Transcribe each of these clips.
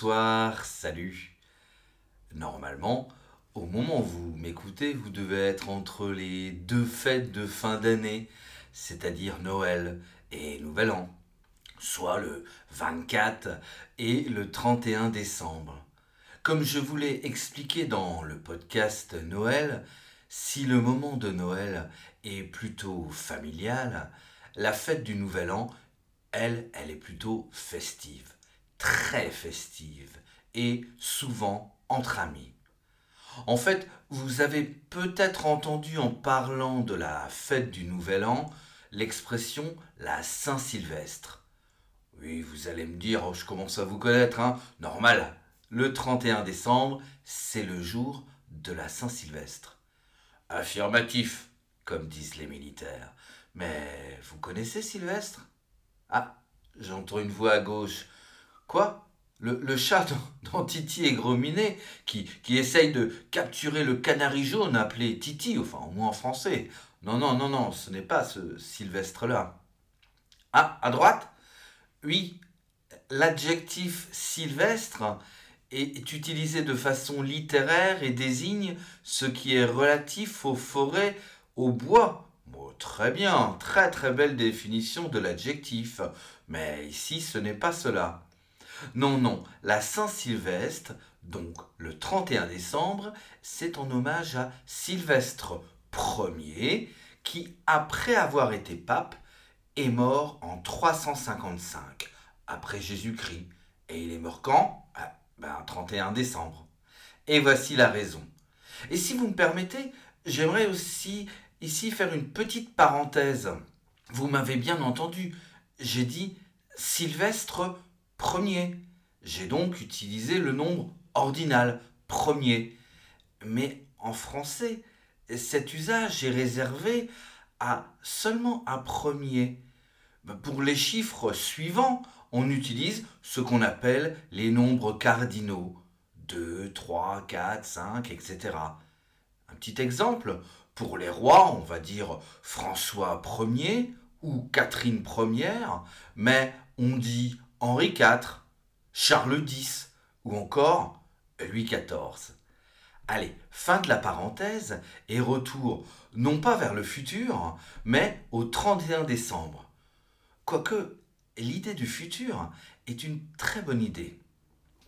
bonsoir, salut. Normalement, au moment où vous m'écoutez, vous devez être entre les deux fêtes de fin d'année, c'est-à-dire Noël et Nouvel An, soit le 24 et le 31 décembre. Comme je vous l'ai expliqué dans le podcast Noël, si le moment de Noël est plutôt familial, la fête du Nouvel An, elle, elle est plutôt festive très festive et souvent entre amis. En fait, vous avez peut-être entendu en parlant de la fête du Nouvel An l'expression la Saint-Sylvestre. Oui, vous allez me dire, oh, je commence à vous connaître, hein. Normal, le 31 décembre, c'est le jour de la Saint-Sylvestre. Affirmatif, comme disent les militaires. Mais vous connaissez Sylvestre? Ah, j'entends une voix à gauche. Quoi? Le, chat dans, Titi et Grominet, qui, qui essaye de capturer le canari jaune appelé Titi, enfin au moins en français. Non, non, non, non, ce n'est pas ce Sylvestre-là. Ah, à droite? Oui, l'adjectif sylvestre est utilisé de façon littéraire et désigne ce qui est relatif aux forêts, au bois. très bien, très très belle définition de l'adjectif. Mais ici, ce n'est pas cela. Non, non, la Saint-Sylvestre, donc le 31 décembre, c'est en hommage à Sylvestre Ier, qui, après avoir été pape, est mort en 355 après Jésus-Christ. Et il est mort quand? Ah, ben, 31 décembre. Et voici la raison. Et si vous me permettez, j'aimerais aussi ici faire une petite parenthèse. Vous m'avez bien entendu, j'ai dit Sylvestre premier. J'ai donc utilisé le nombre ordinal, premier. Mais en français, cet usage est réservé à seulement un premier. Pour les chiffres suivants, on utilise ce qu'on appelle les nombres cardinaux. 2, 3, 4, 5, etc. Un petit exemple, pour les rois, on va dire François Ier ou Catherine Ier, mais on dit Henri IV, Charles X ou encore Louis XIV. Allez, fin de la parenthèse et retour non pas vers le futur, mais au 31 décembre. Quoique l'idée du futur est une très bonne idée.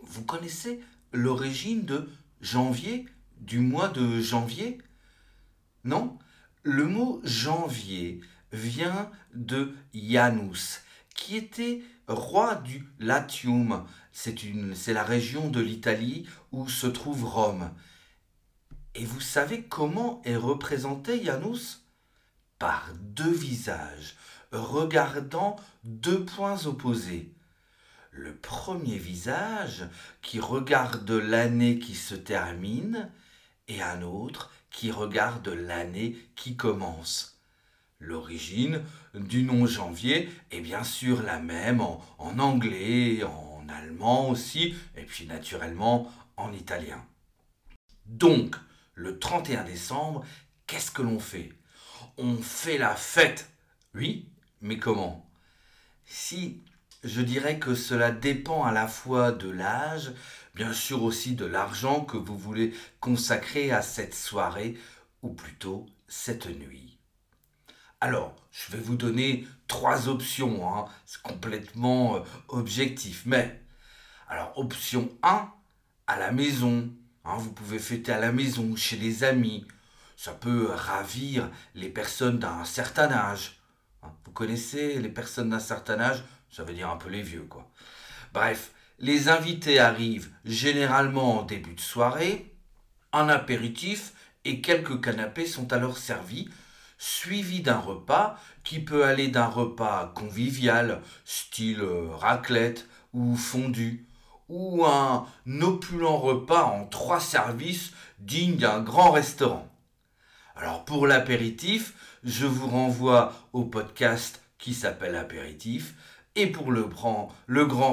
Vous connaissez l'origine de janvier, du mois de janvier? Non? Le mot janvier vient de Janus, qui était roi du Latium. C'est la région de l'Italie où se trouve Rome. Et vous savez comment est représenté Janus? Par deux visages, regardant deux points opposés. Le premier visage qui regarde l'année qui se termine et un autre qui regarde l'année qui commence. L'origine du nom janvier est bien sûr la même en, anglais, en allemand aussi, et puis naturellement en italien. Donc, le 31 décembre, qu'est-ce que l'on fait? On fait la fête. Oui, mais comment? Si je dirais que cela dépend à la fois de l'âge, bien sûr aussi de l'argent que vous voulez consacrer à cette soirée, ou plutôt cette nuit. Alors, je vais vous donner trois options, hein. c'est complètement euh, objectif. Mais, alors, option 1, à la maison. Hein. vous pouvez fêter à la maison, chez les amis. Ça peut ravir les personnes d'un certain âge. Hein. vous connaissez les personnes d'un certain âge? Ça veut dire un peu les vieux, quoi. Bref, les invités arrivent généralement en début de soirée. Un apéritif et quelques canapés sont alors servis suivi d'un repas qui peut aller d'un repas convivial, style euh, raclette ou fondu, ou un opulent repas en trois services digne d'un grand restaurant. Alors pour l'apéritif, je vous renvoie au podcast qui s'appelle Apéritif. Et pour le grand,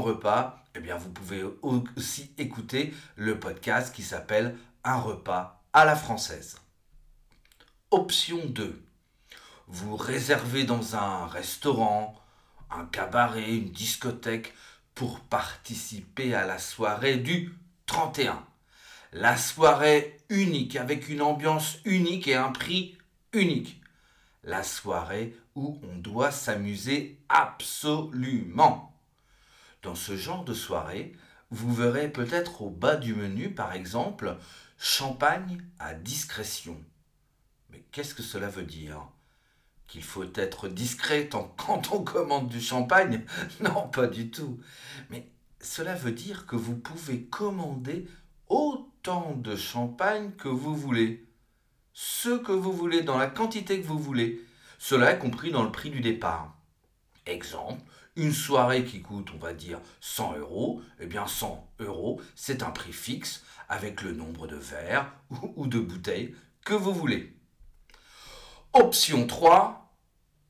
repas, eh bien vous pouvez aussi écouter le podcast qui s'appelle Un repas à la française. Option 2 vous réservez dans un restaurant, un cabaret, une discothèque, pour participer à la soirée du 31. La soirée unique avec une ambiance unique et un prix unique. La soirée où on doit s'amuser absolument. Dans ce genre de soirée, vous verrez peut-être au bas du menu, par exemple, champagne à discrétion. Mais qu'est-ce que cela veut dire? Qu'il faut être discret quand on commande du champagne Non, pas du tout. Mais cela veut dire que vous pouvez commander autant de champagne que vous voulez. Ce que vous voulez, dans la quantité que vous voulez. Cela est compris dans le prix du départ. Exemple, une soirée qui coûte, on va dire, 100 euros, eh bien 100 euros, c'est un prix fixe avec le nombre de verres ou de bouteilles que vous voulez. Option 3,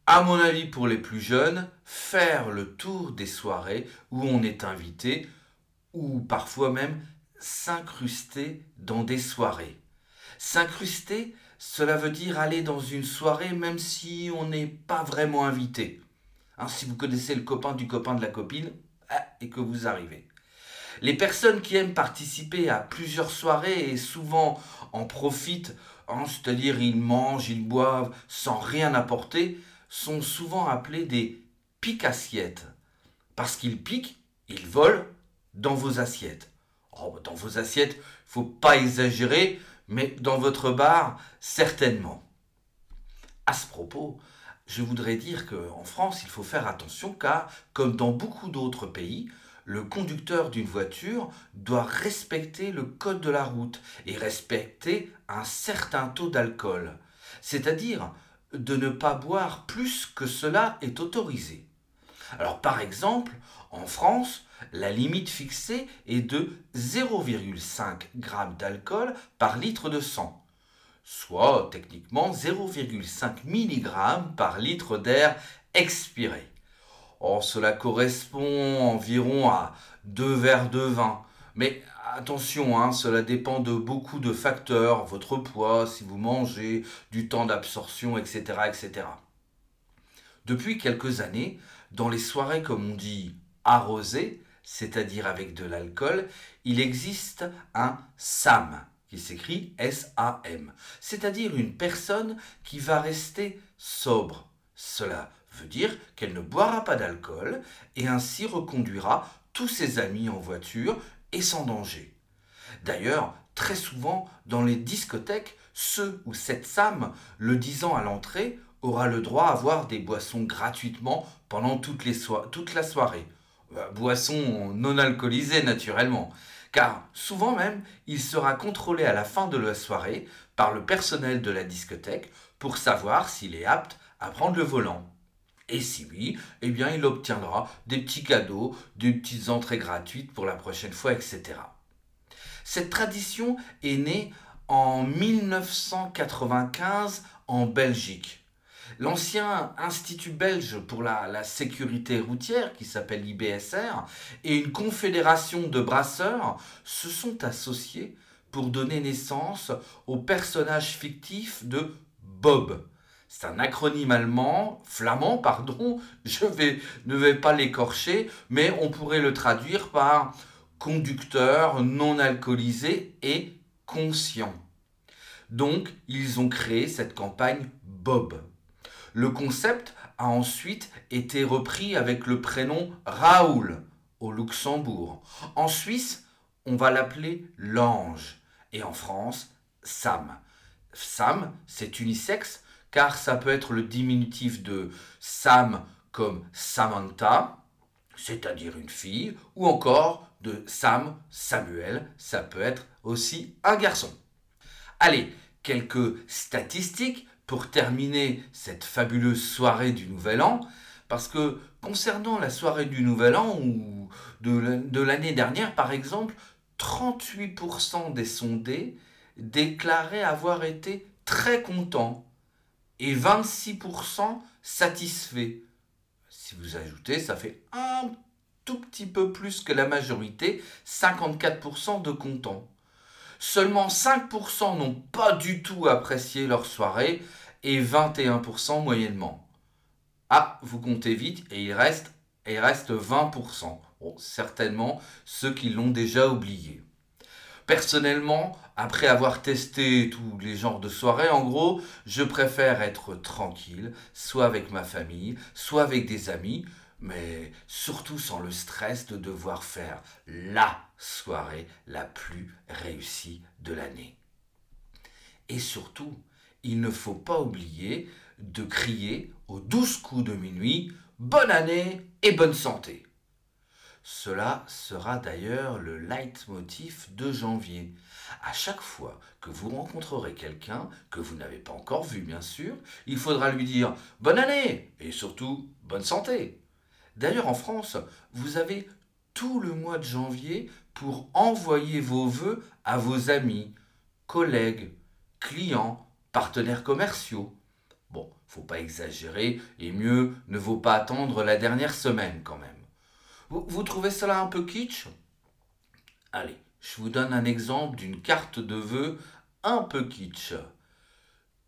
à mon avis pour les plus jeunes, faire le tour des soirées où on est invité ou parfois même s'incruster dans des soirées. S'incruster, cela veut dire aller dans une soirée même si on n'est pas vraiment invité. Hein, si vous connaissez le copain du copain de la copine, ah, et que vous arrivez. Les personnes qui aiment participer à plusieurs soirées et souvent en profitent, hein, c'est-à-dire ils mangent, ils boivent sans rien apporter, sont souvent appelés des pique-assiettes. Parce qu'ils piquent, ils volent dans vos assiettes. Oh, dans vos assiettes, il faut pas exagérer, mais dans votre bar, certainement. À ce propos, je voudrais dire qu'en France, il faut faire attention car, comme dans beaucoup d'autres pays, le conducteur d'une voiture doit respecter le code de la route et respecter un certain taux d'alcool, c'est-à-dire de ne pas boire plus que cela est autorisé. Alors par exemple, en France, la limite fixée est de 0,5 g d'alcool par litre de sang soit techniquement 0,5 mg par litre d'air expiré. Or, cela correspond environ à 2 verres de vin. Mais attention, hein, cela dépend de beaucoup de facteurs, votre poids, si vous mangez, du temps d'absorption, etc., etc. Depuis quelques années, dans les soirées comme on dit arrosées, c'est-à-dire avec de l'alcool, il existe un SAM, qui s'écrit S-A-M, c'est-à-dire une personne qui va rester sobre. Cela veut dire qu'elle ne boira pas d'alcool et ainsi reconduira tous ses amis en voiture et sans danger. D'ailleurs, très souvent, dans les discothèques, ceux ou cette Sam, le disant à l'entrée, aura le droit à avoir des boissons gratuitement pendant toute la soirée. Euh, boissons non alcoolisées naturellement car souvent même, il sera contrôlé à la fin de la soirée par le personnel de la discothèque pour savoir s'il est apte à prendre le volant. Et si oui, eh bien il obtiendra des petits cadeaux, des petites entrées gratuites pour la prochaine fois, etc. Cette tradition est née en 1995 en Belgique. L'ancien Institut belge pour la, sécurité routière, qui s'appelle IBSR, et une confédération de brasseurs se sont associés pour donner naissance au personnage fictif de Bob. C'est un acronyme allemand, flamand, pardon, je ne vais pas l'écorcher, mais on pourrait le traduire par conducteur non alcoolisé et conscient. Donc, ils ont créé cette campagne Bob. Le concept a ensuite été repris avec le prénom Raoul au Luxembourg. En Suisse, on va l'appeler l'ange. Et en France, Sam. Sam, c'est unisexe car ça peut être le diminutif de Sam comme Samantha, c'est-à-dire une fille, ou encore de Sam, Samuel, ça peut être aussi un garçon. Allez, quelques statistiques pour terminer cette fabuleuse soirée du Nouvel An, parce que concernant la soirée du Nouvel An ou de l'année dernière, par exemple, 38% des sondés déclaraient avoir été très contents et 26% satisfaits. Si vous ajoutez, ça fait un tout petit peu plus que la majorité, 54% de contents. Seulement 5% n'ont pas du tout apprécié leur soirée et 21% moyennement. Ah, vous comptez vite et il reste, il reste 20%. certainement ceux qui l'ont déjà oublié. Personnellement, après avoir testé tous les genres de soirées, en gros, je préfère être tranquille, soit avec ma famille, soit avec des amis, mais surtout sans le stress de devoir faire la soirée la plus réussie de l'année. Et surtout, il ne faut pas oublier de crier aux douze coups de minuit Bonne année et bonne santé. Cela sera d'ailleurs le leitmotiv de janvier. À chaque fois que vous rencontrerez quelqu'un que vous n'avez pas encore vu, bien sûr, il faudra lui dire bonne année et surtout bonne santé. D'ailleurs, en France, vous avez tout le mois de janvier pour envoyer vos vœux à vos amis, collègues, clients, partenaires commerciaux. Bon, faut pas exagérer et mieux ne vaut pas attendre la dernière semaine quand même. Vous, trouvez cela un peu kitsch? Allez, je vous donne un exemple d'une carte de vœux un peu kitsch.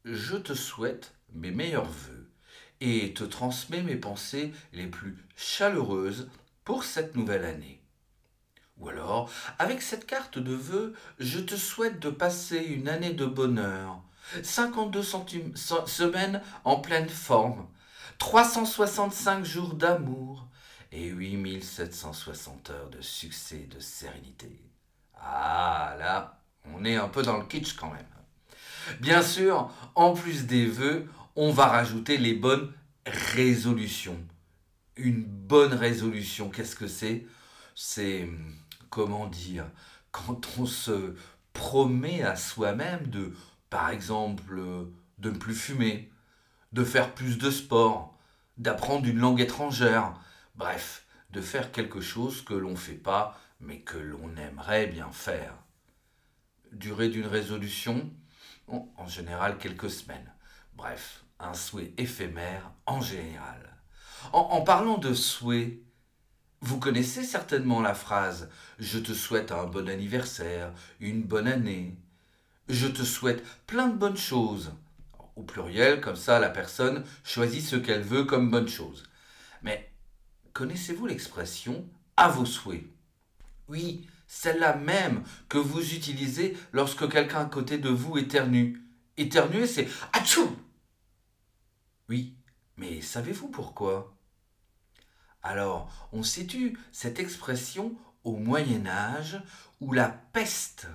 Je te souhaite mes meilleurs vœux et te transmets mes pensées les plus chaleureuses pour cette nouvelle année. Ou alors, avec cette carte de vœux, je te souhaite de passer une année de bonheur, 52 semaines en pleine forme, 365 jours d'amour, et 8760 heures de succès et de sérénité. Ah là, on est un peu dans le kitsch quand même. Bien sûr, en plus des vœux, on va rajouter les bonnes résolutions. Une bonne résolution, qu'est-ce que c'est? C'est, comment dire, quand on se promet à soi-même de, par exemple, de ne plus fumer, de faire plus de sport, d'apprendre une langue étrangère, Bref, de faire quelque chose que l'on ne fait pas, mais que l'on aimerait bien faire. Durée d'une résolution En général quelques semaines. Bref, un souhait éphémère en général. En, parlant de souhait, vous connaissez certainement la phrase ⁇ Je te souhaite un bon anniversaire, une bonne année ⁇ Je te souhaite plein de bonnes choses. Au pluriel, comme ça la personne choisit ce qu'elle veut comme bonne chose. Mais Connaissez-vous l'expression à vos souhaits Oui, celle-là même que vous utilisez lorsque quelqu'un à côté de vous éternue. Éternuer, c'est Atchou Oui, mais savez-vous pourquoi? Alors, on situe cette expression au Moyen Âge où la peste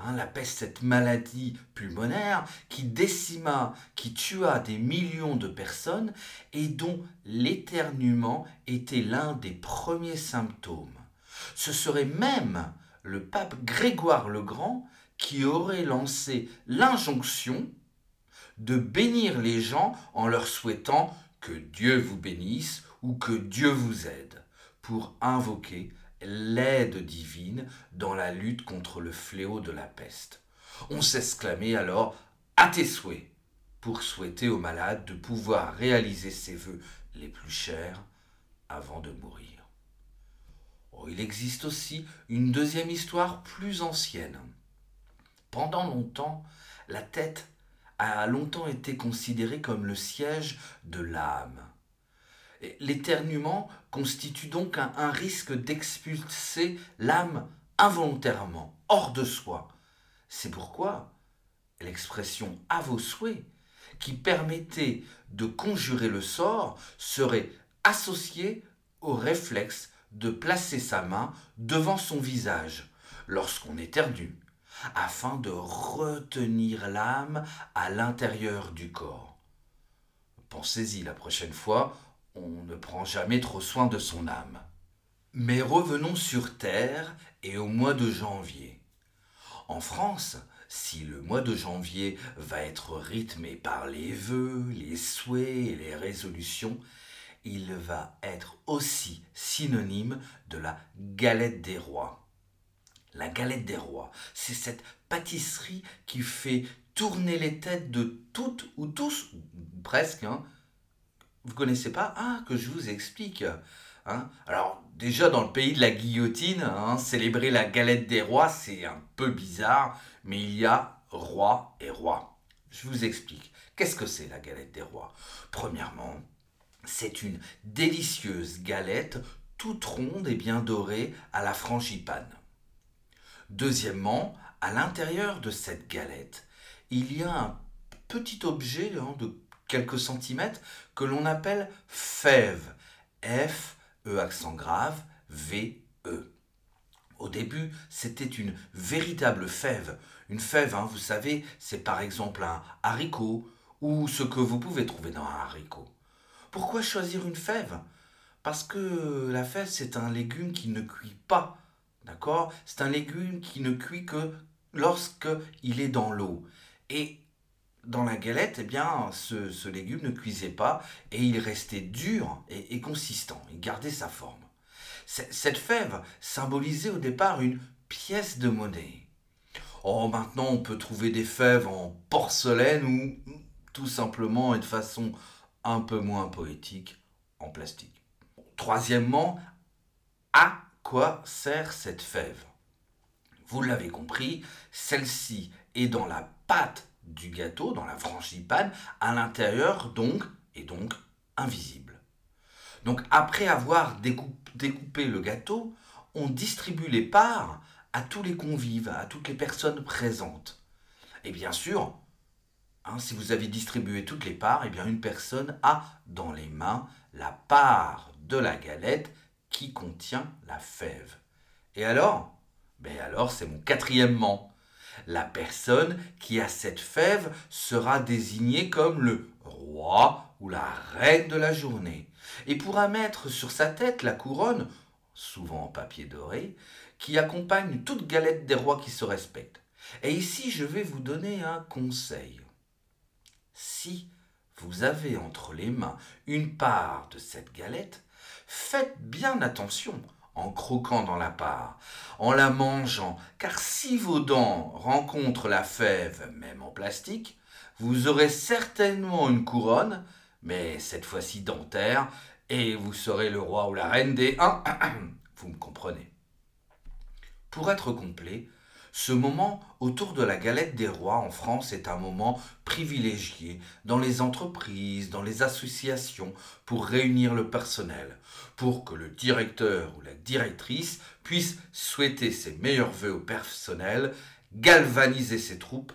Hein, la peste, cette maladie pulmonaire qui décima, qui tua des millions de personnes et dont l'éternuement était l'un des premiers symptômes. Ce serait même le pape Grégoire le Grand qui aurait lancé l'injonction de bénir les gens en leur souhaitant que Dieu vous bénisse ou que Dieu vous aide, pour invoquer l'aide divine dans la lutte contre le fléau de la peste. On s'exclamait alors à tes souhaits pour souhaiter aux malades de pouvoir réaliser ses vœux les plus chers avant de mourir. Oh, il existe aussi une deuxième histoire plus ancienne. Pendant longtemps, la tête a longtemps été considérée comme le siège de l'âme. L'éternuement constitue donc un, risque d'expulser l'âme involontairement, hors de soi. C'est pourquoi l'expression à vos souhaits, qui permettait de conjurer le sort, serait associée au réflexe de placer sa main devant son visage lorsqu'on éternue, afin de retenir l'âme à l'intérieur du corps. Pensez-y la prochaine fois on ne prend jamais trop soin de son âme. Mais revenons sur Terre et au mois de janvier. En France, si le mois de janvier va être rythmé par les vœux, les souhaits et les résolutions, il va être aussi synonyme de la galette des rois. La galette des rois, c'est cette pâtisserie qui fait tourner les têtes de toutes ou tous, presque, hein, vous connaissez pas? Ah, que je vous explique. Hein Alors, déjà dans le pays de la guillotine, hein, célébrer la galette des rois, c'est un peu bizarre, mais il y a roi et roi. Je vous explique. Qu'est-ce que c'est la galette des rois? Premièrement, c'est une délicieuse galette toute ronde et bien dorée à la frangipane. Deuxièmement, à l'intérieur de cette galette, il y a un petit objet hein, de quelques centimètres que l'on appelle fève. F, E accent grave, V, E. Au début, c'était une véritable fève. Une fève, hein, vous savez, c'est par exemple un haricot ou ce que vous pouvez trouver dans un haricot. Pourquoi choisir une fève? Parce que la fève, c'est un légume qui ne cuit pas. D'accord? C'est un légume qui ne cuit que lorsqu'il est dans l'eau. Et dans la galette, eh bien, ce, légume ne cuisait pas et il restait dur et, et consistant. Il gardait sa forme. Cette fève symbolisait au départ une pièce de monnaie. Oh, maintenant on peut trouver des fèves en porcelaine ou tout simplement et de façon un peu moins poétique en plastique. Troisièmement, à quoi sert cette fève? Vous l'avez compris, celle-ci est dans la pâte du gâteau, dans la frangipane, à l'intérieur donc, et donc invisible. Donc après avoir découpé le gâteau, on distribue les parts à tous les convives, à toutes les personnes présentes. Et bien sûr, hein, si vous avez distribué toutes les parts, eh bien une personne a dans les mains la part de la galette qui contient la fève. Et alors? Ben alors c'est mon quatrièmement. La personne qui a cette fève sera désignée comme le roi ou la reine de la journée, et pourra mettre sur sa tête la couronne, souvent en papier doré, qui accompagne toute galette des rois qui se respectent. Et ici, je vais vous donner un conseil. Si vous avez entre les mains une part de cette galette, faites bien attention en croquant dans la part, en la mangeant, car si vos dents rencontrent la fève, même en plastique, vous aurez certainement une couronne, mais cette fois-ci dentaire, et vous serez le roi ou la reine des... vous me comprenez? Pour être complet, ce moment autour de la galette des rois en France est un moment privilégié dans les entreprises, dans les associations, pour réunir le personnel, pour que le directeur ou la directrice puisse souhaiter ses meilleurs voeux au personnel, galvaniser ses troupes,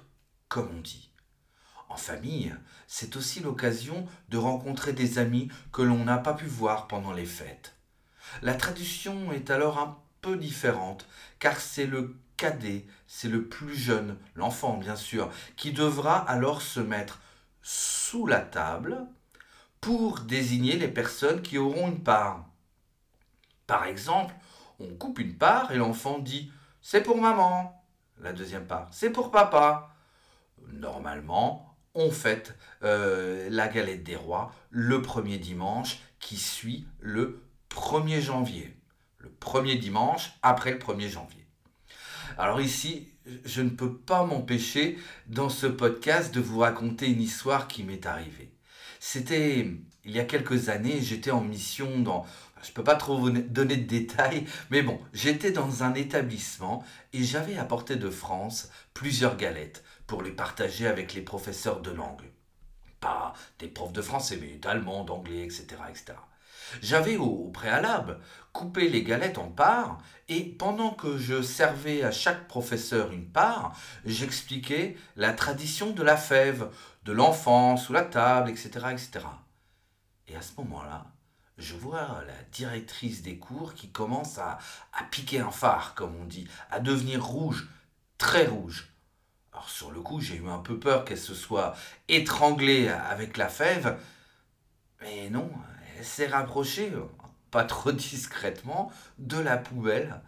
comme on dit. En famille, c'est aussi l'occasion de rencontrer des amis que l'on n'a pas pu voir pendant les fêtes. La tradition est alors un peu différente, car c'est le c'est le plus jeune, l'enfant bien sûr, qui devra alors se mettre sous la table pour désigner les personnes qui auront une part. Par exemple, on coupe une part et l'enfant dit c'est pour maman. La deuxième part, c'est pour papa. Normalement, on fête euh, la galette des rois le premier dimanche qui suit le 1er janvier. Le premier dimanche après le 1er janvier. Alors ici, je ne peux pas m'empêcher dans ce podcast de vous raconter une histoire qui m'est arrivée. C'était il y a quelques années, j'étais en mission dans... Je ne peux pas trop donner de détails, mais bon, j'étais dans un établissement et j'avais apporté de France plusieurs galettes pour les partager avec les professeurs de langue. Pas des profs de français, mais d'allemand, d'anglais, etc., etc. J'avais au, préalable coupé les galettes en parts et pendant que je servais à chaque professeur une part, j'expliquais la tradition de la fève, de l'enfant sous la table, etc., etc. Et à ce moment-là, je vois la directrice des cours qui commence à, à piquer un phare, comme on dit, à devenir rouge, très rouge. Alors sur le coup, j'ai eu un peu peur qu'elle se soit étranglée avec la fève, mais non, s'est rapprochée, trop discrètement, de la poubelle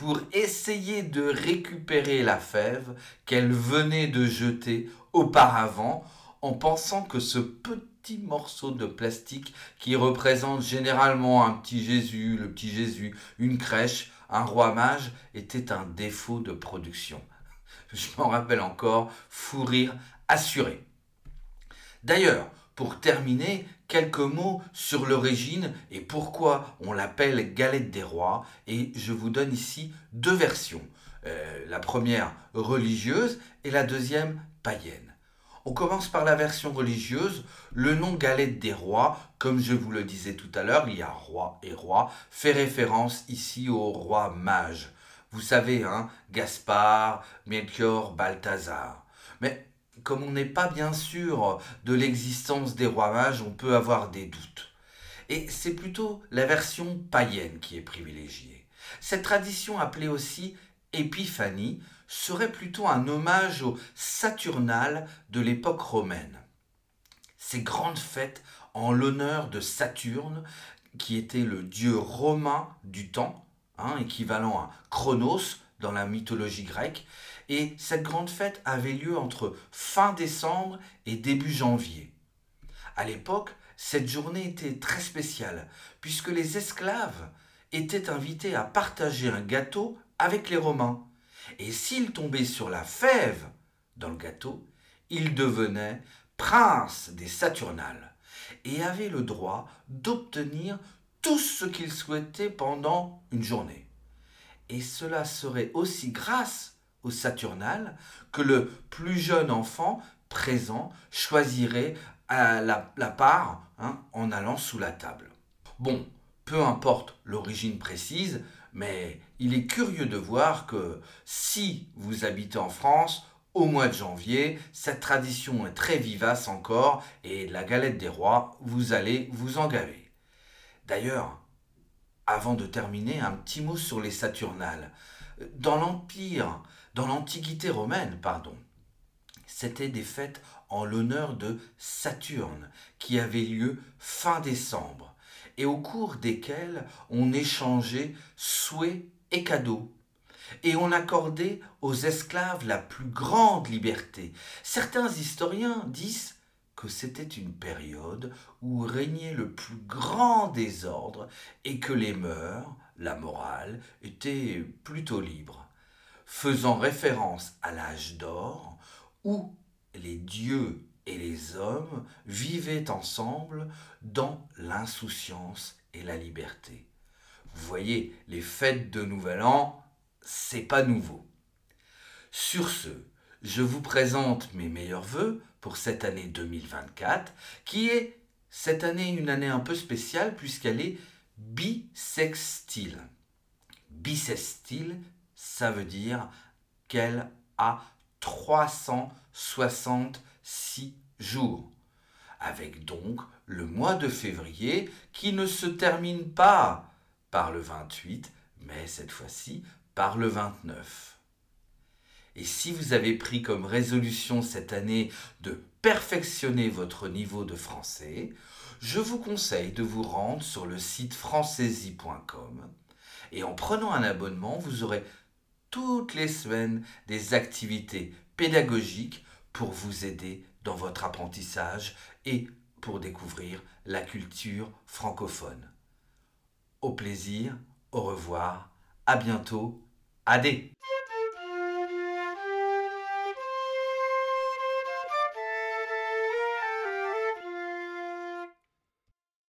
pour essayer de récupérer la fève qu'elle venait de jeter auparavant en pensant que ce petit morceau de plastique qui représente généralement un petit Jésus, le petit Jésus, une crèche, un roi mage, était un défaut de production. Je m'en rappelle encore, fou rire assuré. D'ailleurs, pour terminer, quelques mots sur l'origine et pourquoi on l'appelle galette des rois. Et je vous donne ici deux versions. Euh, la première religieuse et la deuxième païenne. On commence par la version religieuse. Le nom galette des rois, comme je vous le disais tout à l'heure, il y a roi et roi, fait référence ici au roi mage. Vous savez, hein, Gaspard, Melchior, Balthazar. Mais comme on n'est pas bien sûr de l'existence des rois mages, on peut avoir des doutes. Et c'est plutôt la version païenne qui est privilégiée. Cette tradition appelée aussi Épiphanie serait plutôt un hommage au Saturnal de l'époque romaine. Ces grandes fêtes en l'honneur de Saturne, qui était le dieu romain du temps, hein, équivalent à Chronos dans la mythologie grecque, et cette grande fête avait lieu entre fin décembre et début janvier. À l'époque, cette journée était très spéciale, puisque les esclaves étaient invités à partager un gâteau avec les Romains. Et s'ils tombaient sur la fève dans le gâteau, ils devenaient princes des Saturnales et avaient le droit d'obtenir tout ce qu'ils souhaitaient pendant une journée. Et cela serait aussi grâce au Saturnal que le plus jeune enfant présent choisirait à la, part hein, en allant sous la table. Bon, peu importe l'origine précise, mais il est curieux de voir que si vous habitez en France, au mois de janvier, cette tradition est très vivace encore et la galette des rois, vous allez vous en gaver. D'ailleurs, avant de terminer, un petit mot sur les Saturnales. Dans l'Empire, dans l'Antiquité romaine, pardon, c'était des fêtes en l'honneur de Saturne qui avaient lieu fin décembre et au cours desquelles on échangeait souhaits et cadeaux. Et on accordait aux esclaves la plus grande liberté. Certains historiens disent que c'était une période où régnait le plus grand désordre et que les mœurs, la morale, étaient plutôt libres, faisant référence à l'âge d'or où les dieux et les hommes vivaient ensemble dans l'insouciance et la liberté. Vous voyez, les fêtes de Nouvel An, c'est pas nouveau. Sur ce, je vous présente mes meilleurs voeux pour cette année 2024, qui est cette année une année un peu spéciale puisqu'elle est bisextile. Bisextile, ça veut dire qu'elle a 366 jours, avec donc le mois de février qui ne se termine pas par le 28, mais cette fois-ci par le 29. Et si vous avez pris comme résolution cette année de perfectionner votre niveau de français, je vous conseille de vous rendre sur le site françaisie.com et en prenant un abonnement, vous aurez toutes les semaines des activités pédagogiques pour vous aider dans votre apprentissage et pour découvrir la culture francophone. Au plaisir, au revoir, à bientôt, adé